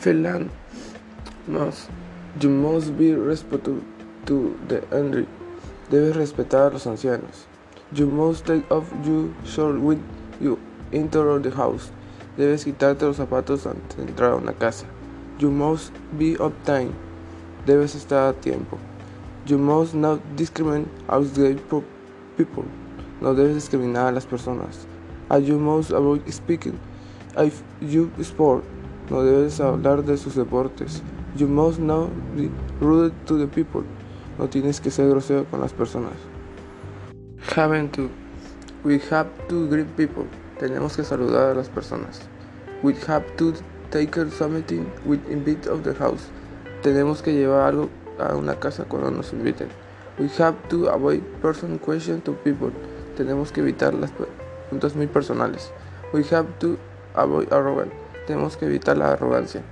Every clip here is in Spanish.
Finland must, you must be respectful to the elderly. Debes respetar a los ancianos. You must take off your shirt when you enter the house. Debes quitarte los zapatos antes de entrar a una casa. You must be on time. Debes estar a tiempo. You must not discriminate against people. No debes discriminar a las personas. And you must avoid speaking if you sport. No debes hablar de sus deportes. You must not be rude to the people. No tienes que ser grosero con las personas. Haven't to. We have to greet people. Tenemos que saludar a las personas. We have to take something with invite of the house. Tenemos que llevar algo a una casa cuando nos inviten. We have to avoid personal questions to people. Tenemos que evitar las preguntas muy personales. We have to avoid arrogance tenemos que evitar la arrogancia.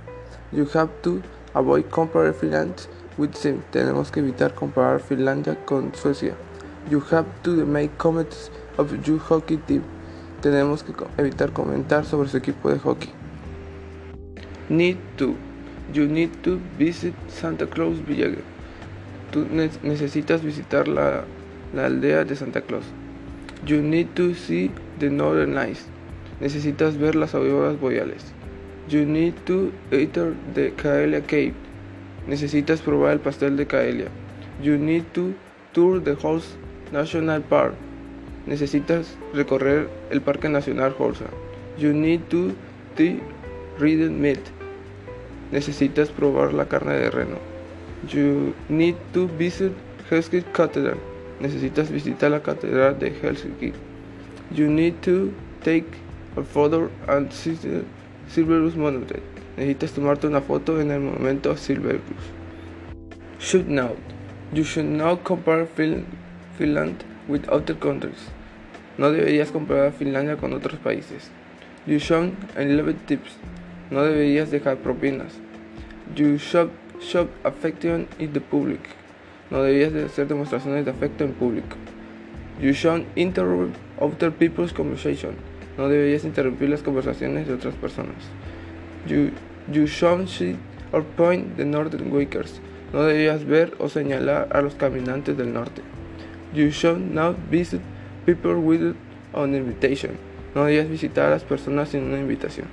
You have to avoid comparing Finland with them. Tenemos que evitar comparar Finlandia con Suecia. You have to make comments of your hockey team. Tenemos que evitar comentar sobre su equipo de hockey. Need to. You need to visit Santa Claus Village. Tú necesitas visitar la, la aldea de Santa Claus. You need to see the Northern Lights. Necesitas ver las auroras boreales. You need to enter the Kaelia Cave. Necesitas probar el pastel de Kaelia. You need to tour the Horse National Park. Necesitas recorrer el Parque Nacional Horsa. You need to the red meat. Necesitas probar la carne de reno. You need to visit Helsinki Cathedral. Necesitas visitar la catedral de Helsinki. You need to take photo and Silverus Monument. Necesitas tomarte una foto en el monumento Silverus. Should note. You should not compare Finland with other countries. No deberías comparar Finlandia con otros países. You should love tips. No deberías dejar propinas. You should show affection in the public. No deberías hacer demostraciones de afecto en público. You should interrupt other people's conversation. No deberías interrumpir las conversaciones de otras personas. You, you should see or point the northern wakers. No deberías ver o señalar a los caminantes del norte. You should not visit people without an invitation. No deberías visitar a las personas sin una invitación.